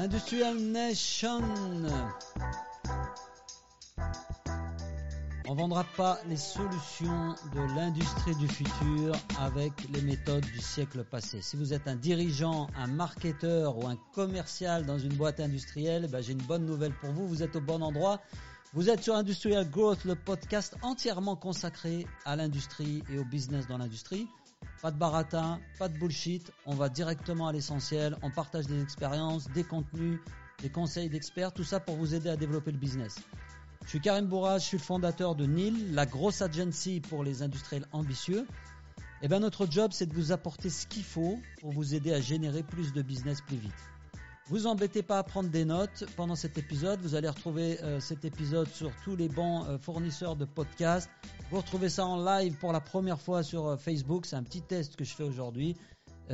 Industrial Nation. On vendra pas les solutions de l'industrie du futur avec les méthodes du siècle passé. Si vous êtes un dirigeant, un marketeur ou un commercial dans une boîte industrielle, ben j'ai une bonne nouvelle pour vous. Vous êtes au bon endroit. Vous êtes sur Industrial Growth, le podcast entièrement consacré à l'industrie et au business dans l'industrie. Pas de baratin, pas de bullshit. On va directement à l'essentiel. On partage des expériences, des contenus, des conseils d'experts, tout ça pour vous aider à développer le business. Je suis Karim Bourras, je suis le fondateur de NIL, la grosse agency pour les industriels ambitieux. Et eh bien notre job, c'est de vous apporter ce qu'il faut pour vous aider à générer plus de business plus vite. Vous embêtez pas à prendre des notes pendant cet épisode. Vous allez retrouver euh, cet épisode sur tous les bons euh, fournisseurs de podcasts. Vous retrouvez ça en live pour la première fois sur euh, Facebook. C'est un petit test que je fais aujourd'hui.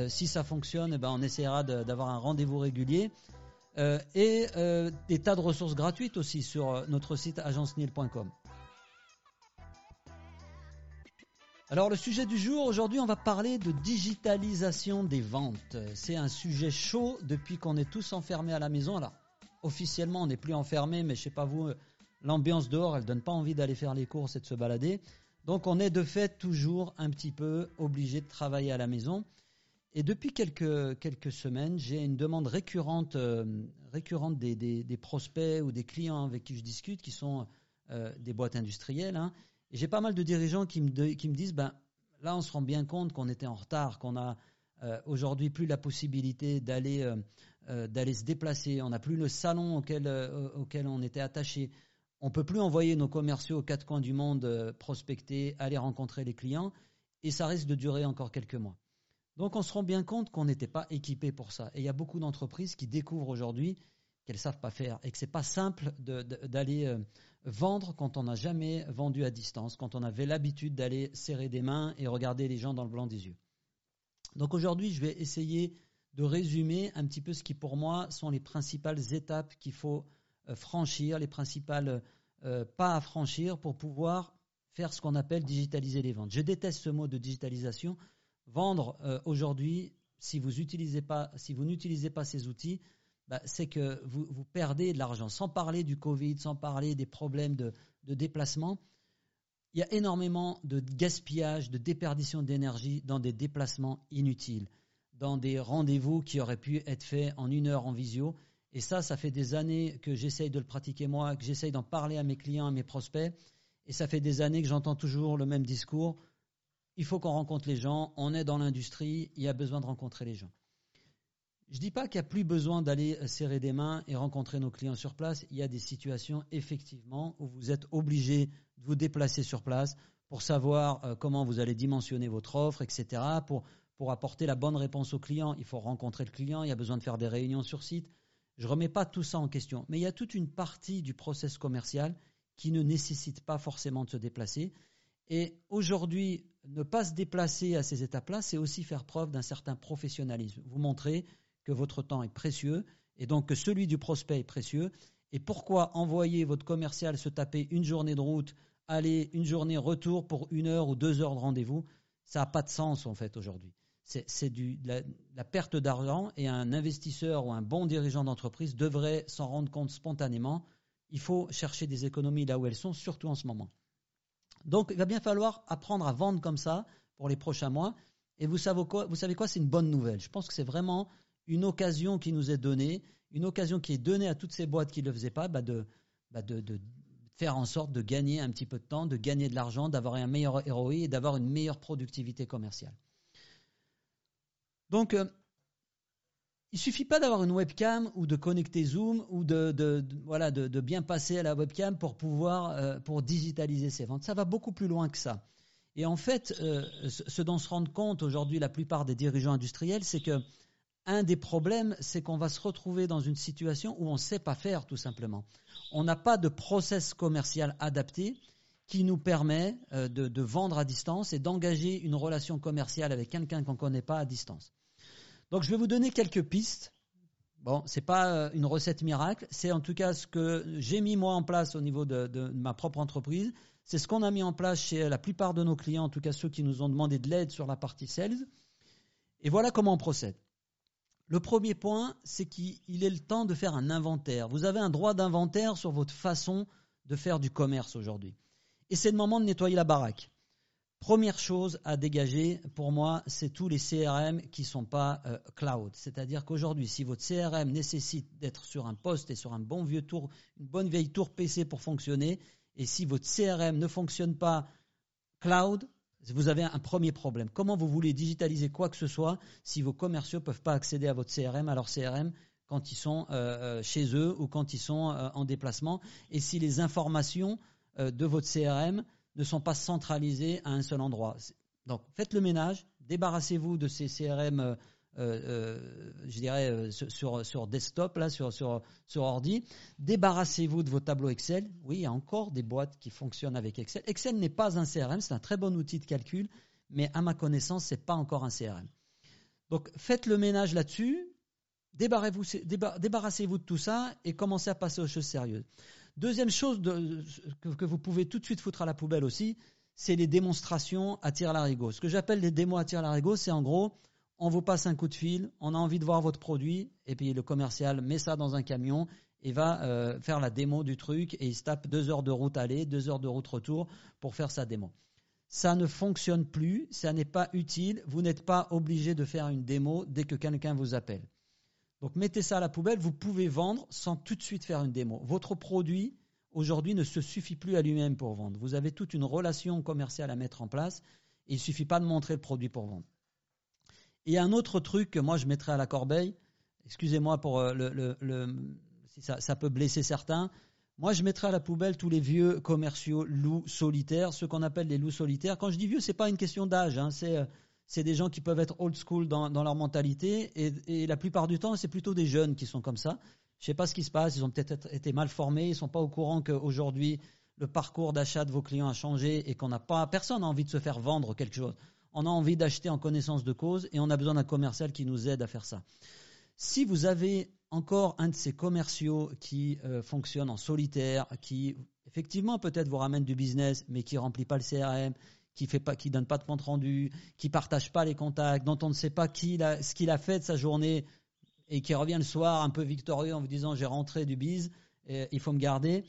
si ça fonctionne, eh ben, on essaiera d'avoir un rendez-vous régulier. et des tas de ressources gratuites aussi sur notre site agencenil.com. Alors le sujet du jour, aujourd'hui on va parler de digitalisation des ventes. C'est un sujet chaud depuis qu'on est tous enfermés à la maison. Alors officiellement on n'est plus enfermés, mais je sais pas vous, l'ambiance dehors elle donne pas envie d'aller faire les courses et de se balader. Donc on est de fait toujours un petit peu obligé de travailler à la maison. Et depuis quelques, quelques semaines, j'ai une demande récurrente, euh, récurrente des, des, prospects ou des clients avec qui je discute, qui sont euh, des boîtes industrielles, hein, j'ai pas mal de dirigeants qui me, disent, ben là on se rend bien compte qu'on était en retard, qu'on a euh, aujourd'hui plus la possibilité d'aller euh, euh, d'aller se déplacer, on n'a plus le salon auquel auquel on était attaché. On peut plus envoyer nos commerciaux aux quatre coins du monde prospecter, aller rencontrer les clients, et ça risque de durer encore quelques mois. Donc on se rend bien compte qu'on n'était pas équipé pour ça. Et il y a beaucoup d'entreprises qui découvrent aujourd'hui qu'elles savent pas faire et que c'est pas simple d'aller euh, vendre quand on n'a jamais vendu à distance, quand on avait l'habitude d'aller serrer des mains et regarder les gens dans le blanc des yeux. Donc aujourd'hui, je vais essayer de résumer un petit peu ce qui pour moi sont les principales étapes qu'il faut euh, franchir, les principales euh, pas à franchir pour pouvoir faire ce qu'on appelle digitaliser les ventes. Je déteste ce mot de digitalisation. Vendre aujourd'hui, si vous utilisez pas, si vous n'utilisez pas ces outils, bah, c'est que vous, perdez de l'argent. Sans parler du Covid, sans parler des problèmes de déplacement, il y a énormément de gaspillage, de déperdition d'énergie dans des déplacements inutiles, dans des rendez-vous qui auraient pu être faits en une heure en visio. Et ça, ça fait des années que j'essaye de le pratiquer moi, que j'essaye d'en parler à mes clients, à mes prospects. Et ça fait des années que j'entends toujours le même discours. Il faut qu'on rencontre les gens, on est dans l'industrie, il y a besoin de rencontrer les gens. Je dis pas qu'il n'y a plus besoin d'aller serrer des mains et rencontrer nos clients sur place. Il y a des situations effectivement où vous êtes obligé de vous déplacer sur place pour savoir euh, comment vous allez dimensionner votre offre, etc. Pour, pour apporter la bonne réponse au client, il faut rencontrer le client, il y a besoin de faire des réunions sur site. Je remets pas tout ça en question, mais il y a toute une partie du process commercial qui ne nécessite pas forcément de se déplacer. Et aujourd'hui, ne pas se déplacer à ces étapes-là, c'est aussi faire preuve d'un certain professionnalisme. Vous montrez que votre temps est précieux et donc que celui du prospect est précieux. Et pourquoi envoyer votre commercial se taper une journée de route, aller une journée retour pour une heure ou deux heures de rendez-vous? Ça n'a pas de sens en fait aujourd'hui. C'est du la, la perte d'argent et un investisseur ou un bon dirigeant d'entreprise devrait s'en rendre compte spontanément. Il faut chercher des économies là où elles sont, surtout en ce moment. Donc il va bien falloir apprendre à vendre comme ça pour les prochains mois. Et vous savez quoi, vous savez quoi? C'est une bonne nouvelle. Je pense que c'est vraiment une occasion qui nous est donnée, une occasion qui est donnée à toutes ces boîtes qui ne le faisaient pas, bah de, bah de, faire en sorte de gagner un petit peu de temps, de gagner de l'argent, d'avoir un meilleur ROI et d'avoir une meilleure productivité commerciale. Donc, euh, il suffit pas d'avoir une webcam ou de connecter Zoom ou de, voilà de, bien passer à la webcam pour pouvoir euh, pour digitaliser ses ventes. Ça va beaucoup plus loin que ça. Et en fait, euh, ce dont se rendent compte aujourd'hui la plupart des dirigeants industriels, c'est que un des problèmes, c'est qu'on va se retrouver dans une situation où on ne sait pas faire tout simplement. On n'a pas de process commercial adapté qui nous permet euh, de, vendre à distance et d'engager une relation commerciale avec quelqu'un qu'on ne connaît pas à distance. Donc je vais vous donner quelques pistes. Bon, c'est pas euh, une recette miracle, c'est en tout cas ce que j'ai mis moi en place au niveau de ma propre entreprise. C'est ce qu'on a mis en place chez la plupart de nos clients, en tout cas ceux qui nous ont demandé de l'aide sur la partie sales. Et voilà comment on procède. Le premier point, c'est qu'il est le temps de faire un inventaire. Vous avez un droit d'inventaire sur votre façon de faire du commerce aujourd'hui. Et c'est le moment de nettoyer la baraque. Première chose à dégager, pour moi, c'est tous les CRM qui ne sont pas euh, cloud. C'est-à-dire qu'aujourd'hui, si votre CRM nécessite d'être sur un poste et sur un bon vieux tour, une bonne vieille tour PC pour fonctionner, et si votre CRM ne fonctionne pas cloud, vous avez un premier problème. Comment vous voulez digitaliser quoi que ce soit si vos commerciaux ne peuvent pas accéder à votre CRM, à leur CRM, quand ils sont euh, euh, chez eux ou quand ils sont en déplacement, et si les informations de votre CRM ne sont pas centralisés à un seul endroit? Donc faites le ménage, débarrassez-vous de ces CRM, euh, euh, je dirais, euh, sur, sur desktop, là, sur, sur, sur ordi. Débarrassez-vous de vos tableaux Excel. Oui, il y a encore des boîtes qui fonctionnent avec Excel. Excel n'est pas un CRM, c'est un très bon outil de calcul, mais à ma connaissance, ce n'est pas encore un CRM. Donc faites le ménage là-dessus, débarrassez-vous de tout ça et commencez à passer aux choses sérieuses. Deuxième chose que, vous pouvez tout de suite foutre à la poubelle aussi, c'est les démonstrations à tir larigot. Ce que j'appelle les démos à tir larigot, c'est en gros, on vous passe un coup de fil, on a envie de voir votre produit, et puis le commercial met ça dans un camion et va euh, faire la démo du truc, et il se tape deux heures de route aller, deux heures de route retour pour faire sa démo. Ça ne fonctionne plus, ça n'est pas utile, vous n'êtes pas obligé de faire une démo dès que quelqu'un vous appelle. Donc mettez ça à la poubelle, vous pouvez vendre sans tout de suite faire une démo. Votre produit, aujourd'hui, ne se suffit plus à lui-même pour vendre. Vous avez toute une relation commerciale à mettre en place il ne suffit pas de montrer le produit pour vendre. Et un autre truc que moi je mettrais à la corbeille, excusez-moi pour euh, le, si ça, peut blesser certains, moi je mettrais à la poubelle tous les vieux commerciaux loups solitaires, ceux qu'on appelle les loups solitaires. Quand je dis vieux, c'est pas une question d'âge, hein, c'est euh, c'est des gens qui peuvent être old school dans, leur mentalité et, la plupart du temps, c'est plutôt des jeunes qui sont comme ça. Je sais pas ce qui se passe, ils ont peut-être été mal formés, ils sont pas au courant qu'aujourd'hui, le parcours d'achat de vos clients a changé et qu'on n'a pas, personne n'a envie de se faire vendre quelque chose. On a envie d'acheter en connaissance de cause et on a besoin d'un commercial qui nous aide à faire ça. Si vous avez encore un de ces commerciaux qui euh, fonctionne en solitaire, qui effectivement peut-être vous ramène du business, mais qui remplit pas le CRM, qui fait pas, qui donne pas de compte rendu, qui partage pas les contacts, dont on ne sait pas qui ce qu'il a fait de sa journée et qui revient le soir un peu victorieux en vous disant j'ai rentré du bise, et il faut me garder.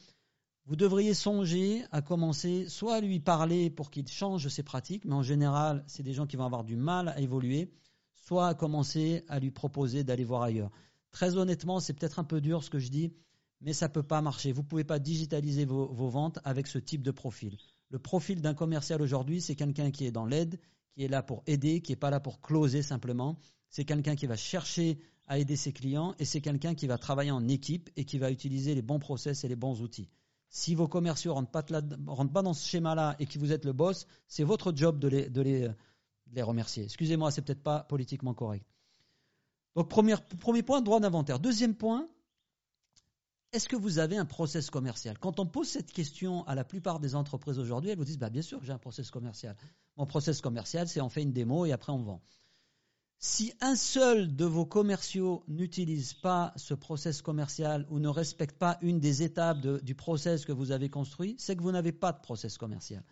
Vous devriez songer à commencer soit à lui parler pour qu'il change ses pratiques, mais en général, c'est des gens qui vont avoir du mal à évoluer, soit à commencer à lui proposer d'aller voir ailleurs. Très honnêtement, c'est peut-être un peu dur ce que je dis, mais ça ne peut pas marcher. Vous ne pouvez pas digitaliser vos, vos ventes avec ce type de profil. Le profil d'un commercial aujourd'hui, c'est quelqu'un qui est dans l'aide, qui est là pour aider, qui n'est pas là pour closer simplement. C'est quelqu'un qui va chercher à aider ses clients et c'est quelqu'un qui va travailler en équipe et qui va utiliser les bons process et les bons outils. Si vos commerciaux ne rentrent, pas dans ce schéma-là et que vous êtes le boss, c'est votre job de les, remercier. Excusez-moi, c'est peut-être pas politiquement correct. Donc, premier, premier point, droit d'inventaire. Deuxième point, est-ce que vous avez un process commercial? Quand on pose cette question à la plupart des entreprises aujourd'hui, elles vous disent bah, bien sûr que j'ai un process commercial. Mon process commercial, c'est on fait une démo et après on vend. Si un seul de vos commerciaux n'utilise pas ce process commercial ou ne respecte pas une des étapes du process que vous avez construit, c'est que vous n'avez pas de process commercial.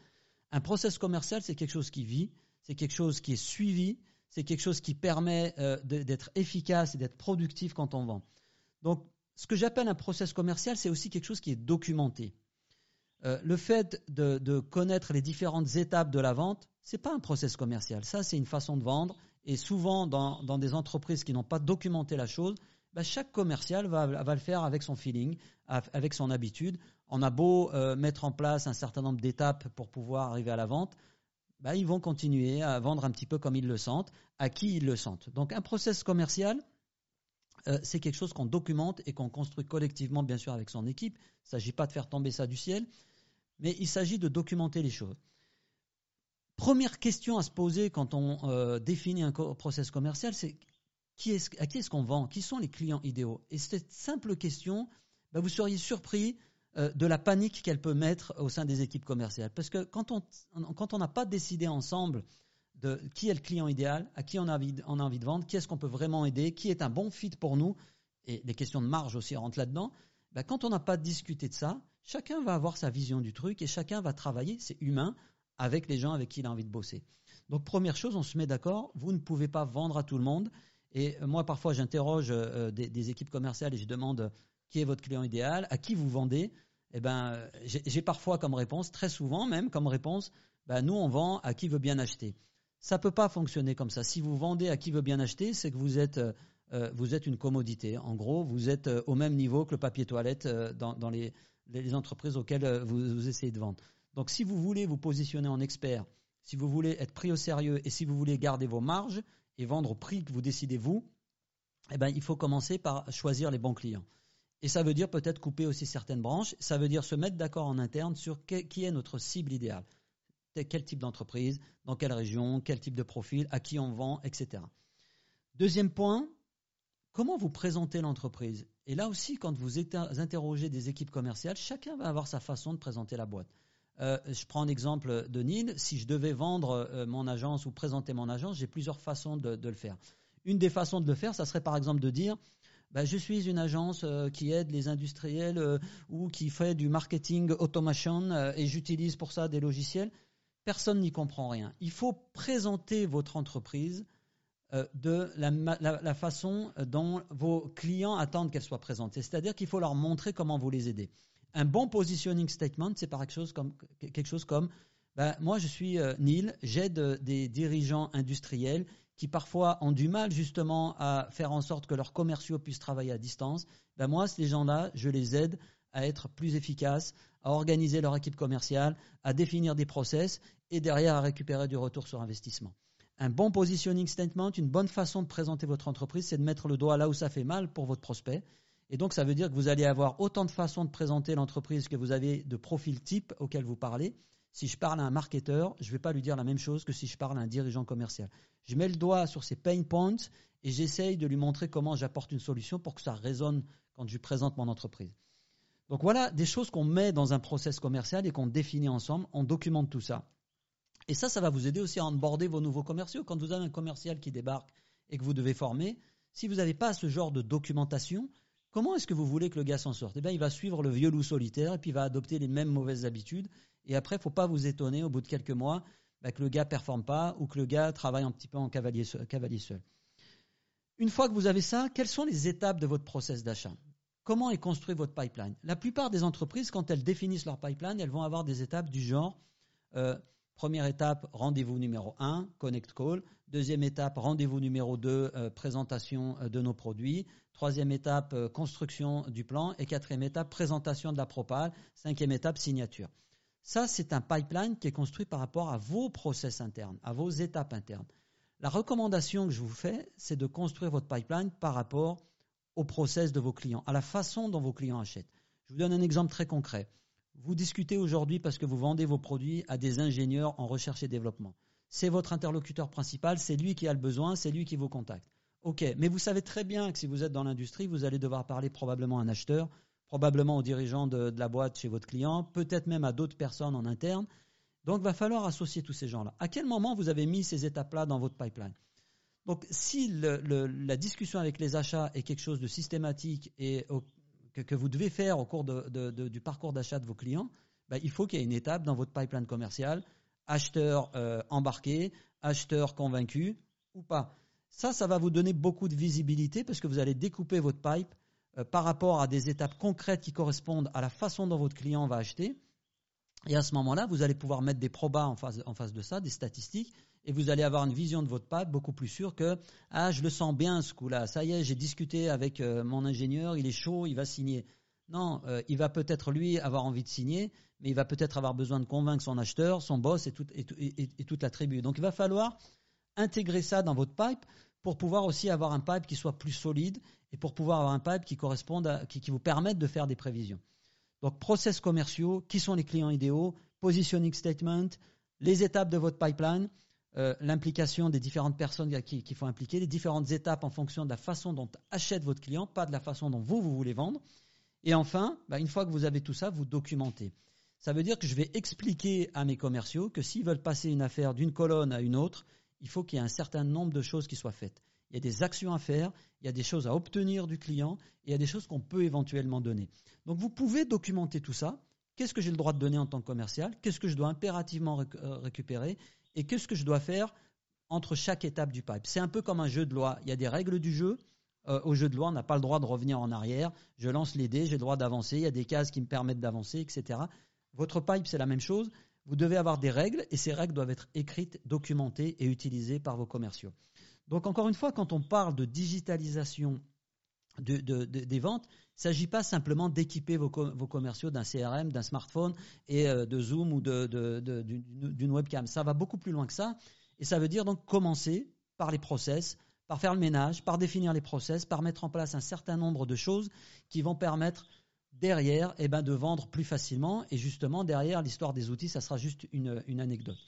Un process commercial, c'est quelque chose qui vit, c'est quelque chose qui est suivi, c'est quelque chose qui permet euh, d'être efficace et d'être productif quand on vend. Donc, ce que j'appelle un process commercial, c'est aussi quelque chose qui est documenté. Euh, le fait de, connaître les différentes étapes de la vente, ce n'est pas un process commercial. Ça, c'est une façon de vendre. Et souvent, dans, des entreprises qui n'ont pas documenté la chose, bah, chaque commercial va, le faire avec son feeling, avec son habitude. On a beau euh, mettre en place un certain nombre d'étapes pour pouvoir arriver à la vente, bah, ils vont continuer à vendre un petit peu comme ils le sentent, à qui ils le sentent. Donc un process commercial, euh, c'est quelque chose qu'on documente et qu'on construit collectivement, bien sûr, avec son équipe. Il ne s'agit pas de faire tomber ça du ciel, mais il s'agit de documenter les choses. Première question à se poser quand on euh, définit un process commercial, c'est qui est à qui est-ce qu'on vend? Qui sont les clients idéaux? Et cette simple question, bah, vous seriez surpris euh, de la panique qu'elle peut mettre au sein des équipes commerciales. Parce que quand on n'a pas décidé ensemble de qui est le client idéal, à qui on a envie, de vendre, qui est-ce qu'on peut vraiment aider, qui est un bon fit pour nous, et les questions de marge aussi rentrent là-dedans. Ben, quand on n'a pas discuté de ça, chacun va avoir sa vision du truc et chacun va travailler, c'est humain, avec les gens avec qui il a envie de bosser. Donc première chose, on se met d'accord, vous ne pouvez pas vendre à tout le monde Et moi, parfois, j'interroge des, équipes commerciales et je demande qui est votre client idéal, à qui vous vendez. Eh ben, j'ai parfois comme réponse, très souvent même comme réponse, ben, nous on vend à qui veut bien acheter. Ça peut pas fonctionner comme ça. Si vous vendez à qui veut bien acheter, c'est que vous êtes vous êtes une commodité. En gros, vous êtes au même niveau que le papier toilette dans, les, entreprises auxquelles vous essayez de vendre. Donc si vous voulez vous positionner en expert, si vous voulez être pris au sérieux et si vous voulez garder vos marges et vendre au prix que vous décidez vous, eh ben, il faut commencer par choisir les bons clients. Et ça veut dire peut-être couper aussi certaines branches. Ça veut dire se mettre d'accord en interne sur qui est notre cible idéale. Quel type d'entreprise, dans quelle région, quel type de profil, à qui on vend, etc. Deuxième point, comment vous présentez l'entreprise? Et là aussi, quand vous interrogez des équipes commerciales, chacun va avoir sa façon de présenter la boîte. Euh, je prends un exemple de Nil. Si je devais vendre euh, mon agence ou présenter mon agence, j'ai plusieurs façons de, le faire. Une des façons de le faire, ça serait par exemple de dire bah, je suis une agence euh, qui aide les industriels ou qui fait du marketing automation et j'utilise pour ça des logiciels. Personne n'y comprend rien. Il faut présenter votre entreprise de la, la, façon dont vos clients attendent qu'elle soit présentée. C'est-à-dire qu'il faut leur montrer comment vous les aider. Un bon positioning statement, c'est quelque chose comme, quelque chose comme ben, moi je suis euh, Neil, j'aide euh, des dirigeants industriels qui parfois ont du mal justement à faire en sorte que leurs commerciaux puissent travailler à distance. Ben, moi, ces gens-là, je les aide à être plus efficaces, à organiser leur équipe commerciale, à définir des process et derrière à récupérer du retour sur investissement. Un bon positioning statement, une bonne façon de présenter votre entreprise, c'est de mettre le doigt là où ça fait mal pour votre prospect et donc, ça veut dire que vous allez avoir autant de façons de présenter l'entreprise que vous avez de profils type auquel vous parlez. Si je parle à un marketeur, je ne vais pas lui dire la même chose que si je parle à un dirigeant commercial. Je mets le doigt sur ses pain points et j'essaye de lui montrer comment j'apporte une solution pour que ça résonne quand je présente mon entreprise. Donc voilà des choses qu'on met dans un process commercial et qu'on définit ensemble. On documente tout ça. Et ça, ça va vous aider aussi à onboarder vos nouveaux commerciaux. Quand vous avez un commercial qui débarque et que vous devez former, si vous n'avez pas ce genre de documentation, Comment est-ce que vous voulez que le gars s'en sorte? Eh bien, il va suivre le vieux loup solitaire et puis il va adopter les mêmes mauvaises habitudes. Et après, il ne faut pas vous étonner au bout de quelques mois bah, que le gars ne performe pas ou que le gars travaille un petit peu en cavalier seul, Une fois que vous avez ça, quelles sont les étapes de votre process d'achat? Comment est construit votre pipeline? La plupart des entreprises, quand elles définissent leur pipeline, elles vont avoir des étapes du genre euh, première étape, rendez-vous numéro 1, connect call. Deuxième étape, rendez-vous numéro 2, euh, présentation euh, de nos produits. Troisième étape, euh, construction du plan. Et quatrième étape, présentation de la propale. Cinquième étape, signature. Ça, c'est un pipeline qui est construit par rapport à vos process internes, à vos étapes internes. La recommandation que je vous fais, c'est de construire votre pipeline par rapport au process de vos clients, à la façon dont vos clients achètent. Je vous donne un exemple très concret. Vous discutez aujourd'hui parce que vous vendez vos produits à des ingénieurs en recherche et développement. C'est votre interlocuteur principal, c'est lui qui a le besoin, c'est lui qui vous contacte. Ok, mais vous savez très bien que si vous êtes dans l'industrie, vous allez devoir parler probablement à un acheteur, probablement au dirigeant de, la boîte chez votre client, peut-être même à d'autres personnes en interne. Donc, il va falloir associer tous ces gens-là. À quel moment vous avez mis ces étapes-là dans votre pipeline? Donc, si la discussion avec les achats est quelque chose de systématique et que, vous devez faire au cours du parcours d'achat de vos clients, ben, il faut qu'il y ait une étape dans votre pipeline commercial, acheteur euh, embarqué, acheteur convaincu ou pas. Ça, ça va vous donner beaucoup de visibilité parce que vous allez découper votre pipe euh, par rapport à des étapes concrètes qui correspondent à la façon dont votre client va acheter. Et à ce moment-là, vous allez pouvoir mettre des probas en face, en face de ça, des statistiques, et vous allez avoir une vision de votre pipe beaucoup plus sûre que ah je le sens bien ce coup-là, ça y est, j'ai discuté avec euh, mon ingénieur, il est chaud, il va signer. Non, euh, il va peut-être lui avoir envie de signer, mais il va peut-être avoir besoin de convaincre son acheteur, son boss et, toute la tribu. Donc il va falloir intégrer ça dans votre pipe pour pouvoir aussi avoir un pipe qui soit plus solide et pour pouvoir avoir un pipe qui corresponde qui, vous permette de faire des prévisions. Donc, process commerciaux, qui sont les clients idéaux, positioning statement, les étapes de votre pipeline, euh, l'implication des différentes personnes qu'il qui faut impliquer, les différentes étapes en fonction de la façon dont achète votre client, pas de la façon dont vous, vous voulez vendre. Et enfin, bah, une fois que vous avez tout ça, vous documentez. Ça veut dire que je vais expliquer à mes commerciaux que s'ils veulent passer une affaire d'une colonne à une autre, il faut qu'il y ait un certain nombre de choses qui soient faites. Il y a des actions à faire, il y a des choses à obtenir du client, et il y a des choses qu'on peut éventuellement donner. Donc vous pouvez documenter tout ça. Qu'est-ce que j'ai le droit de donner en tant que commercial? Qu'est-ce que je dois impérativement euh, récupérer? Et qu'est-ce que je dois faire entre chaque étape du pipe? C'est un peu comme un jeu de loi. Il y a des règles du jeu. Euh, au jeu de loi, on n'a pas le droit de revenir en arrière. Je lance les dés, j'ai le droit d'avancer. Il y a des cases qui me permettent d'avancer, etc. Votre pipe, c'est la même chose. Vous devez avoir des règles et ces règles doivent être écrites, documentées et utilisées par vos commerciaux. Donc encore une fois, quand on parle de digitalisation des ventes, il ne s'agit pas simplement d'équiper vos, commerciaux d'un CRM, d'un smartphone et euh, de Zoom ou d'une webcam. Ça va beaucoup plus loin que ça. Et ça veut dire donc commencer par les process, par faire le ménage, par définir les process, par mettre en place un certain nombre de choses qui vont permettre derrière eh ben, de vendre plus facilement. Et justement, derrière l'histoire des outils, ça sera juste une, anecdote.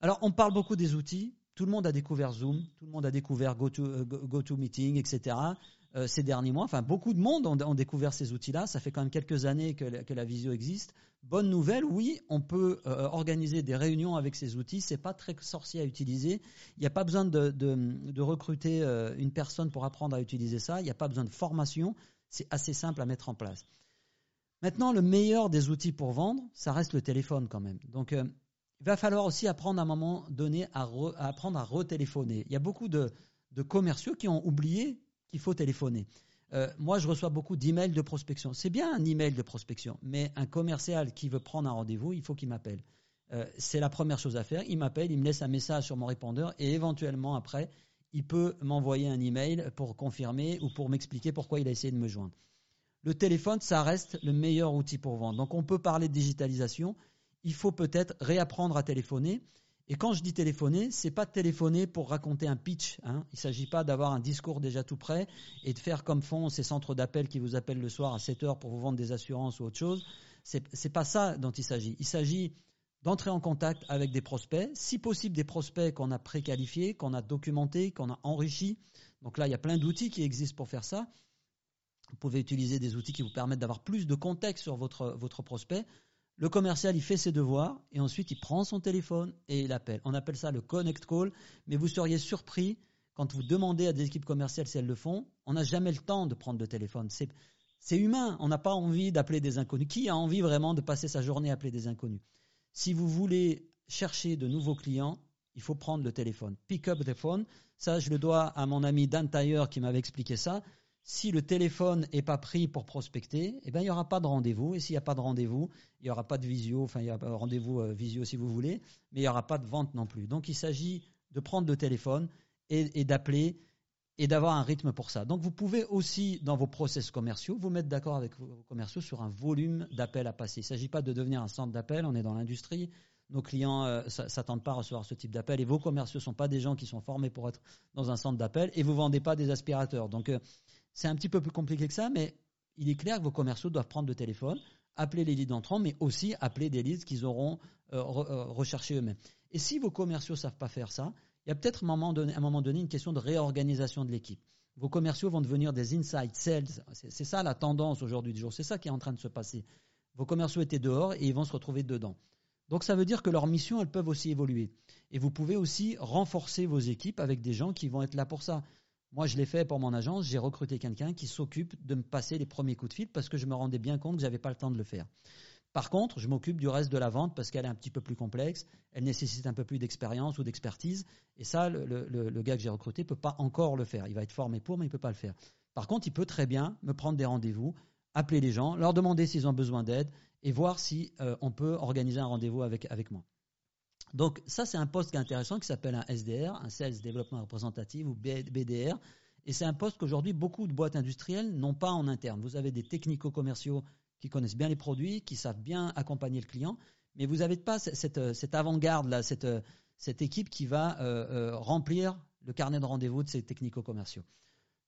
Alors, on parle beaucoup des outils. Tout le monde a découvert Zoom, tout le monde a découvert GoToMeeting, euh, etc. Euh, ces derniers mois. Enfin, beaucoup de monde ont, découvert ces outils-là. Ça fait quand même quelques années que, la visio existe. Bonne nouvelle, oui, on peut euh, organiser des réunions avec ces outils. C'est pas très sorcier à utiliser. Il n'y a pas besoin de, recruter euh, une personne pour apprendre à utiliser ça. Il n'y a pas besoin de formation. C'est assez simple à metrettre en place. Maintenant, le meilleur des outils pour vendre, ça reste le téléphone quand même. Donc, il va falloir aussi apprendre à un moment donné à, apprendre à retéléphoner. Il y a beaucoup de commerciaux qui ont oublié qu'il faut téléphoner. Euh, moi, je reçois beaucoup d'emails de prospection. C'est bien un email de prospection, mais un commercial qui veut prendre un rendez-vous, il faut qu'il m'appelle. Euh, c'est la première chose à faire. Il m'appelle, il me laisse un message sur mon répondeur et éventuellement après, il peut m'envoyer un email pour confirmer ou pour m'expliquer pourquoi il a essayé de me joindre. Le téléphone, ça reste le meilleur outil pour vendre. Donc, on peut parler de digitalisation. Il faut peut-être réapprendre à téléphoner. Et quand je dis téléphoner, c'est pas téléphoner pour raconter un pitch. Hein. Il s'agit pas d'avoir un discours déjà tout prêt et de faire comme font ces centres d'appel qui vous appellent le soir à 7 heures pour vous vendre des assurances ou autre chose. C'est, n'est pas ça dont il s'agit. Il s'agit d'entrer en contact avec des prospects, si possible des prospects qu'on a préqualifiés, qu'on a documentés, qu'on a enrichis. Donc là, il y a plein d'outils qui existent pour faire ça. Vous pouvez utiliser des outils qui vous permettent d'avoir plus de contexte sur votre, votre prospect. Le commercial, il fait ses devoirs et ensuite il prend son téléphone et il appelle. On appelle ça le connect call, mais vous seriez surpris quand vous demandez à des équipes commerciales si elles le font, on n'a jamais le temps de prendre le téléphone. C'est humain, on n'a pas envie d'appeler des inconnus. Qui a envie vraiment de passer sa journée à appeler des inconnus? Si vous voulez chercher de nouveaux clients, il faut prendre le téléphone. Pick up the phone. Ça, je le dois à mon ami Dan Tyre qui m'avait expliqué ça si le téléphone n'est pas pris pour prospecter, eh ben, il n'y aura pas de rendez-vous. Et s'il n'y a pas de rendez-vous, il n'y aura pas de visio, enfin, il y a rendez-vous euh, visio si vous voulez, mais il n'y aura pas de vente non plus. Donc, il s'agit de prendre le téléphone et, d'appeler et d'avoir un rythme pour ça. Donc, vous pouvez aussi, dans vos process commerciaux, vous mettre d'accord avec vos commerciaux sur un volume d'appels à passer. Il ne s'agit pas de devenir un centre d'appel, on est dans l'industrie. Nos clients ne euh, s'attendent pas à recevoir ce type d'appel et vos commerciaux ne sont pas des gens qui sont formés pour être dans un centre d'appel et vous ne vendez pas des aspirateurs. Donc, euh, c'est un petit peu plus compliqué que ça, mais il est clair que vos commerciaux doivent prendre le téléphone, appeler les leads entrants, mais aussi appeler des leads qu'ils auront euh, euh, recherchés eux-mêmes. Et si vos commerciaux ne savent pas faire ça, il y a peut-être à un moment donné une question de réorganisation de l'équipe. Vos commerciaux vont devenir des inside sales. C'est ça la tendance aujourd'hui du jour. C'est ça qui est en train de se passer. Vos commerciaux étaient dehors et ils vont se retrouver dedans. Donc ça veut dire que leurs missions, elles peuvent aussi évoluer. Et vous pouvez aussi renforcer vos équipes avec des gens qui vont être là pour ça. Moi, je l'ai fait pour mon agence. J'ai recruté quelqu'un qui s'occupe de me passer les premiers coups de fil parce que je me rendais bien compte que je n'avais pas le temps de le faire. Par contre, je m'occupe du reste de la vente parce qu'elle est un petit peu plus complexe, elle nécessite un peu plus d'expérience ou d'expertise. Et ça, le, gars que j'ai recruté peut pas encore le faire. Il va être formé pour, mais il ne peut pas le faire. Par contre, il peut très bien me prendre des rendez-vous, appeler les gens, leur demander s'ils ont besoin d'aide et voir si euh, on peut organiser un rendez-vous avec moi. Donc ça, c'est un poste qui est intéressant qui s'appelle un SDR, un Sales Development Representative ou BDR. Et c'est un poste qu'aujourd'hui, beaucoup de boîtes industrielles n'ont pas en interne. Vous avez des technico-commerciaux qui connaissent bien les produits, qui savent bien accompagner le client, mais vous n'avez pas cette, avant-garde, cette, cette, équipe qui va euh, euh, remplir le carnet de rendez-vous de ces technico-commerciaux.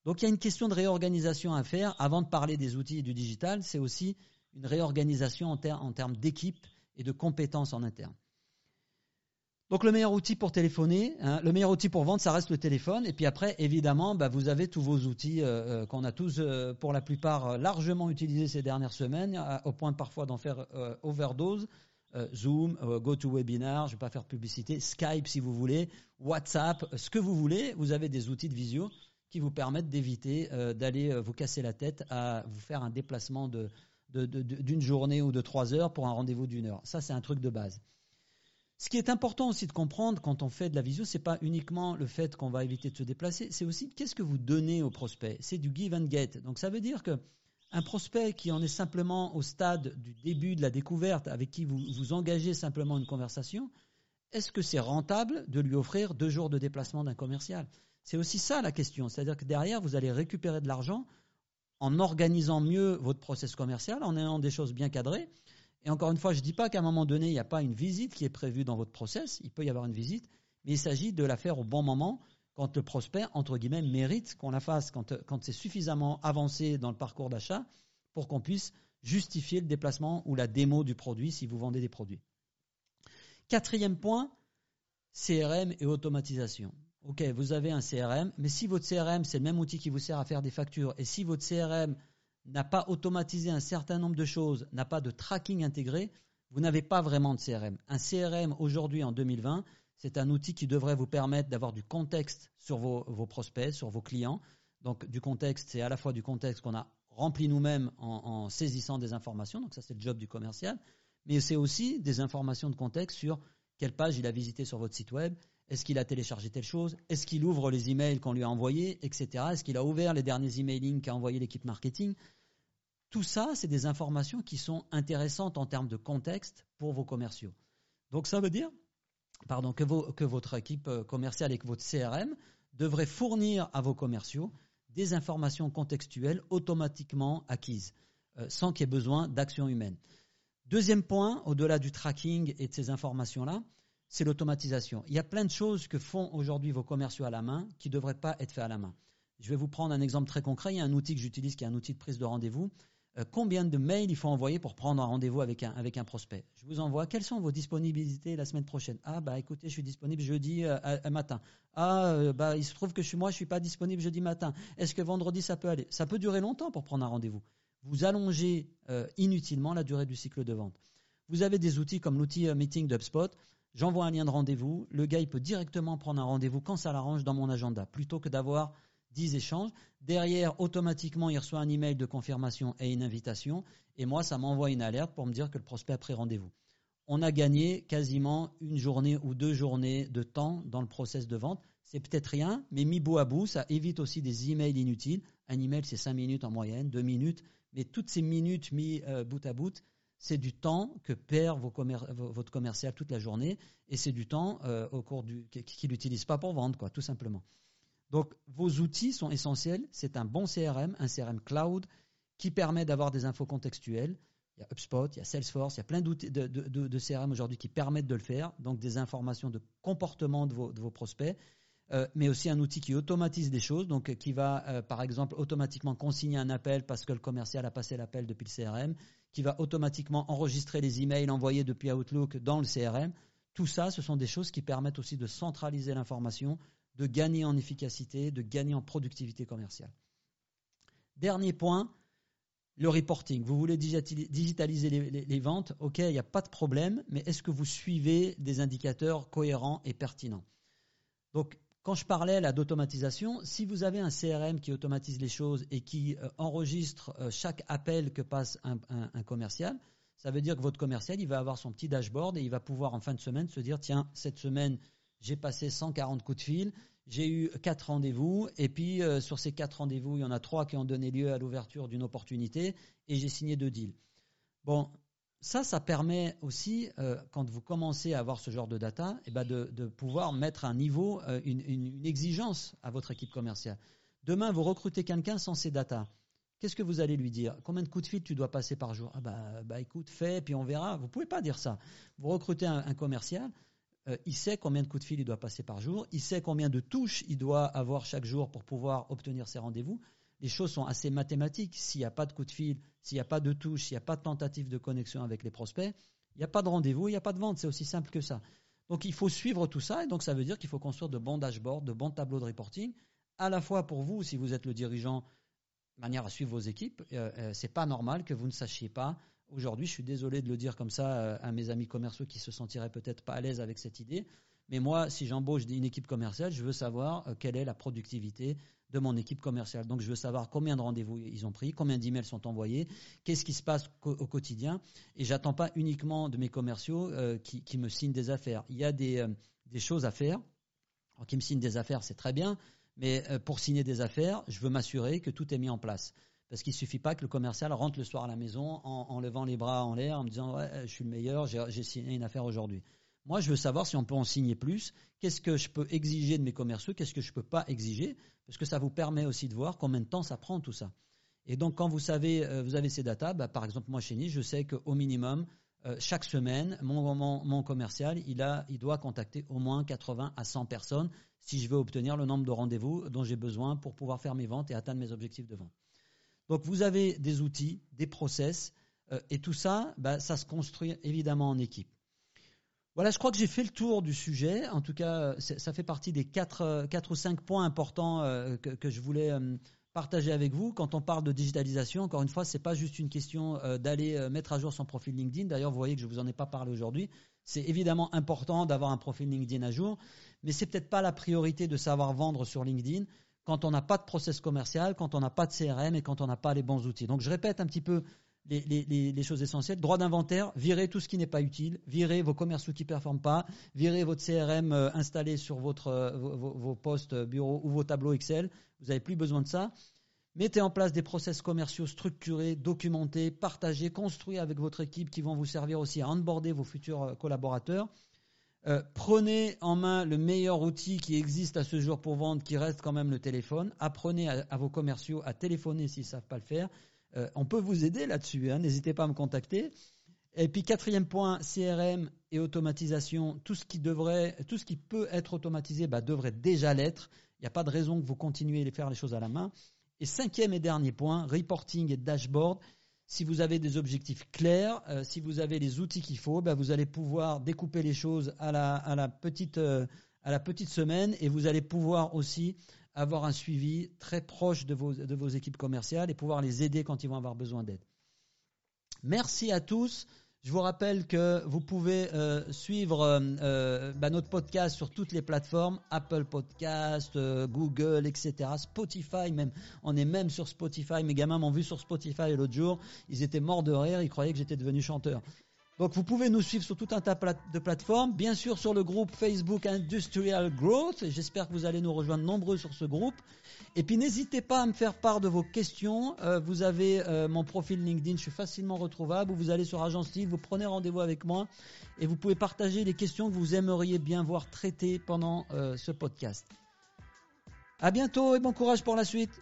Donc il y a une question de réorganisation à faire. Avant de parler des outils et du digital, c'est aussi une réorganisation en termes d'équipe et de compétences en interne. Donc le meilleur outil pour téléphoner, hein, le meilleur outil pour vendre, ça reste le téléphone. Et puis après, évidemment, bah, vous avez tous vos outils euh, euh, qu'on a tous, euh, pour la plupart, largement utilisés ces dernières semaines, au point parfois d'en faire overdose. Zoom, GoToWebinar, je ne vais pas faire publicité, Skype si vous voulez, WhatsApp, ce que vous voulez. Vous avez des outils de visio qui vous permettent d'éviter d'aller vous casser la tête à vous faire un déplacement d'une journée ou de trois heures pour un rendez-vous d'une heure. Ça, c'est un truc de base. Ce qui est important aussi de comprendre quand on fait de la visio, c'est pas uniquement le fait qu'on va éviter de se déplacer, c'est aussi qu'est-ce que vous donnez au prospect? C'est du give and get. Donc ça veut dire que un prospect qui en est simplement au stade du début de la découverte, avec qui vous vous engagez simplement une conversation, est-ce que c'est rentable de lui offrir deux jours de déplacement d'un commercial? C'est aussi ça la question. C'est-à-dire que derrière, vous allez récupérer de l'argent en organisant mieux votre process commercial, en ayant des choses bien cadrées. Et encore une fois, je ne dis pas qu'à un moment donné, il n'y a pas une visite qui est prévue dans votre process. Il peut y avoir une visite, mais il s'agit de la faire au bon moment, quand le prospect, entre guillemets, mérite qu'on la fasse, quand, quand c'est suffisamment avancé dans le parcours d'achat pour qu'on puisse justifier le déplacement ou la démo du produit si vous vendez des produits. Quatrième point, CRM et automatisation. Ok, vous avez un CRM, mais si votre CRM, c'est le même outil qui vous sert à faire des factures, et si votre CRM n'a pas automatisé un certain nombre de choses, n'a pas de tracking intégré, vous n'avez pas vraiment de CRM. Un CRM aujourd'hui en 2020, c'est un outil qui devrait vous permettre d'avoir du contexte sur vos, prospects, sur vos clients. Donc du contexte, c'est à la fois du contexte qu'on a rempli nous-mêmes en, saisissant des informations, donc ça c'est le job du commercial, mais c'est aussi des informations de contexte sur quelle page il a visité sur votre site web, est-ce qu'il a téléchargé telle chose, est-ce qu'il ouvre les emails qu'on lui a envoyés, etc. Est-ce qu'il a ouvert les derniers emailing qu'a envoyé l'équipe marketing? Tout ça, c'est des informations qui sont intéressantes en termes de contexte pour vos commerciaux. Donc ça veut dire pardon, que, votre équipe euh, commerciale et que votre CRM devrait fournir à vos commerciaux des informations contextuelles automatiquement acquises, euh, sans qu'il y ait besoin d'action humaine. Deuxième point, au-delà du tracking et de ces informations-là, c'est l'automatisation. Il y a plein de choses que font aujourd'hui vos commerciaux à la main qui ne devraient pas être faites à la main. Je vais vous prendre un exemple très concret. Il y a un outil que j'utilise qui est un outil de prise de rendez-vous. Euh, combien de mails il faut envoyer pour prendre un rendez-vous avec un, avec un prospect? Je vous envoie. Quelles sont vos disponibilités la semaine prochaine? Ah bah écoutez, je suis disponible jeudi euh, matin. Ah euh, bah il se trouve que je suis moi, je suis pas disponible jeudi matin. Est-ce que vendredi ça peut aller? Ça peut durer longtemps pour prendre un rendez-vous. Vous allongez inutilement la durée du cycle de vente. Vous avez des outils comme l'outil Meeting d'UpSpot. J'envoie un lien de rendez-vous. Le gars il peut directement prendre un rendez-vous quand ça l'arrange dans mon agenda, plutôt que d'avoir 10 échanges. Derrière, automatiquement, il reçoit un email de confirmation et une invitation. Et moi, ça m'envoie une alerte pour me dire que le prospect a pris rendez-vous. On a gagné quasiment une journée ou deux journées de temps dans le process de vente. C'est peut-être rien, mais mis bout à bout, ça évite aussi des emails inutiles. Un email, c'est 5 minutes en moyenne, 2 minutes. Mais toutes ces minutes mis euh, bout à bout, c'est du temps que perd votre commercial toute la journée et c'est du temps euh, au cours du qu'il n'utilise pas pour vendre, quoi, tout simplement. Donc, vos outils sont essentiels. C'est un bon CRM, un CRM cloud qui permet d'avoir des infos contextuelles. Il y a HubSpot, il y a Salesforce, il y a plein d'outils de, CRM aujourd'hui qui permettent de le faire. Donc, des informations de comportement de vos, prospects. Euh, mais aussi un outil qui automatise des choses, donc qui va, euh, par exemple, automatiquement consigner un appel parce que le commercial a passé l'appel depuis le CRM, qui va automatiquement enregistrer les emails envoyés depuis Outlook dans le CRM. Tout ça, ce sont des choses qui permettent aussi de centraliser l'information, de gagner en efficacité, de gagner en productivité commerciale. Dernier point, le reporting. Vous voulez digitaliser les, ventes, ok, il n'y a pas de problème, mais est-ce que vous suivez des indicateurs cohérents et pertinents? Donc, quand je parlais là d'automatisation, si vous avez un CRM qui automatise les choses et qui euh, enregistre euh, chaque appel que passe un, commercial, ça veut dire que votre commercial, il va avoir son petit dashboard et il va pouvoir en fin de semaine se dire, tiens, cette semaine, j'ai passé 140 coups de fil, j'ai eu quatre rendez-vous, et puis euh, sur ces quatre rendez-vous, il y en a trois qui ont donné lieu à l'ouverture d'une opportunité, et j'ai signé deux deals. Bon, ça, ça permet aussi, euh, quand vous commencez à avoir ce genre de data, eh ben de, pouvoir mettre un niveau, euh, une, exigence à votre équipe commerciale. Demain, vous recrutez quelqu'un sans ces data. Qu'est-ce que vous allez lui dire? Combien de coups de fil tu dois passer par jour? Ah bah, bah écoute, fais, puis on verra. Vous pouvez pas dire ça. Vous recrutez un commercial, euh, il sait combien de coups de fil il doit passer par jour, il sait combien de touches il doit avoir chaque jour pour pouvoir obtenir ses rendez-vous. Les choses sont assez mathématiques. S'il n'y a pas de coup de fil, s'il n'y a pas de touche, s'il n'y a pas de tentative de connexion avec les prospects, il n'y a pas de rendez-vous, il n'y a pas de vente. C'est aussi simple que ça. Donc il faut suivre tout ça et donc ça veut dire qu'il faut construire de bons dashboards, de bons tableaux de reporting, à la fois pour vous, si vous êtes le dirigeant, manière à suivre vos équipes. Euh, euh, c'est pas normal que vous ne sachiez pas Aujourd'hui, je suis désolé de le dire comme ça euh, à mes amis commerciaux qui se sentiraient peut-être pas à l'aise avec cette idée. Mais moi, si j'embauche une équipe commerciale, je veux savoir euh, quelle est la productivité de mon équipe commerciale. Donc je veux savoir combien de rendez-vous ils ont pris, combien d'emails sont envoyés, qu'est-ce qui se passe au quotidien. Et j'attends pas uniquement de mes commerciaux euh, qui, me signent des affaires. Il y a des, euh, choses à faire. Alors, qui me signent des affaires, c'est très bien. Mais euh, pour signer des affaires, je veux m'assurer que tout est mis en place. Parce qu'il ne suffit pas que le commercial rentre le soir à la maison en, levant les bras en l'air, en me disant ouais, je suis le meilleur, j'ai signé une affaire aujourd'hui. Moi, je veux savoir si on peut en signer plus. Qu'est-ce que je peux exiger de mes commerciaux? Qu'est-ce que je ne peux pas exiger? Parce que ça vous permet aussi de voir combien de temps ça prend tout ça. Et donc, quand vous savez, euh, vous avez ces datas, bah, par exemple, moi chez Nice, je sais qu'au minimum, euh, chaque semaine, mon, commercial, il doit contacter au moins 80 à 100 personnes si je veux obtenir le nombre de rendez-vous dont j'ai besoin pour pouvoir faire mes ventes et atteindre mes objectifs de vente. Donc, vous avez des outils, des process, euh, et tout ça, bah, ça se construit évidemment en équipe. Voilà, je crois que j'ai fait le tour du sujet. En tout cas, ça fait partie des quatre, euh, quatre ou cinq points importants euh, que, je voulais euh, partager avec vous. Quand on parle de digitalisation, encore une fois, ce n'est pas juste une question d'aller mettre à jour son profil LinkedIn. D'ailleurs, vous voyez que je vous en ai pas parlé aujourd'hui. C'est évidemment important d'avoir un profil LinkedIn à jour, mais c'est peut-être pas la priorité de savoir vendre sur LinkedIn quand on n'a pas de process commercial, quand on n'a pas de CRM et quand on n'a pas les bons outils. Donc, je répète un petit peu les, choses essentielles. Droit d'inventaire, virez tout ce qui n'est pas utile, virez vos commerciaux qui ne performent pas, virez votre CRM euh, installé sur votre, euh, vos, postes euh, bureau ou vos tableaux Excel. Vous n'avez plus besoin de ça. Mettez en place des process commerciaux structurés, documentés, partagés, construits avec votre équipe qui vont vous servir aussi à onboarder vos futurs collaborateurs. prenez en main le meilleur outil qui existe à ce jour pour vendre, qui reste quand même le téléphone. Apprenez à vos commerciaux à téléphoner s'ils ne savent pas le faire. Euh, on peut vous aider là-dessus, hein, n'hésitez pas à me contacter. Et puis quatrième point, CRM et automatisation, tout ce qui devrait, tout ce qui peut être automatisé, bah, devrait déjà l'être. Il n'y a pas de raison que vous continuiez à faire les choses à la main. Et cinquième et dernier point, reporting et dashboard. Si vous avez des objectifs clairs, euh, si vous avez les outils qu'il faut, bah, vous allez pouvoir découper les choses à la, petite, euh, à la petite semaine et vous allez pouvoir aussi avoir un suivi très proche de vos, de vos équipes commerciales et pouvoir les aider quand ils vont avoir besoin d'aide. Merci à tous. Je vous rappelle que vous pouvez euh, suivre euh, euh, bah, notre podcast sur toutes les plateformes, Apple Podcast, Google, etc. Spotify même. On est même sur Spotify. Mes gamins m'ont vu sur Spotify l'autre jour. Ils étaient morts de rire. Ils croyaient que j'étais devenu chanteur. Donc vous pouvez nous suivre sur tout un tas de plateformes, bien sûr sur le groupe Facebook Industrial Growth, j'espère que vous allez nous rejoindre nombreux sur ce groupe. Et puis n'hésitez pas à me faire part de vos questions. Euh, vous avez euh, mon profil LinkedIn, je suis facilement retrouvable. Vous allez sur Agence Live, vous prenez rendez-vous avec moi et vous pouvez partager les questions que vous aimeriez bien voir traitées pendant euh, ce podcast. À bientôt et bon courage pour la suite.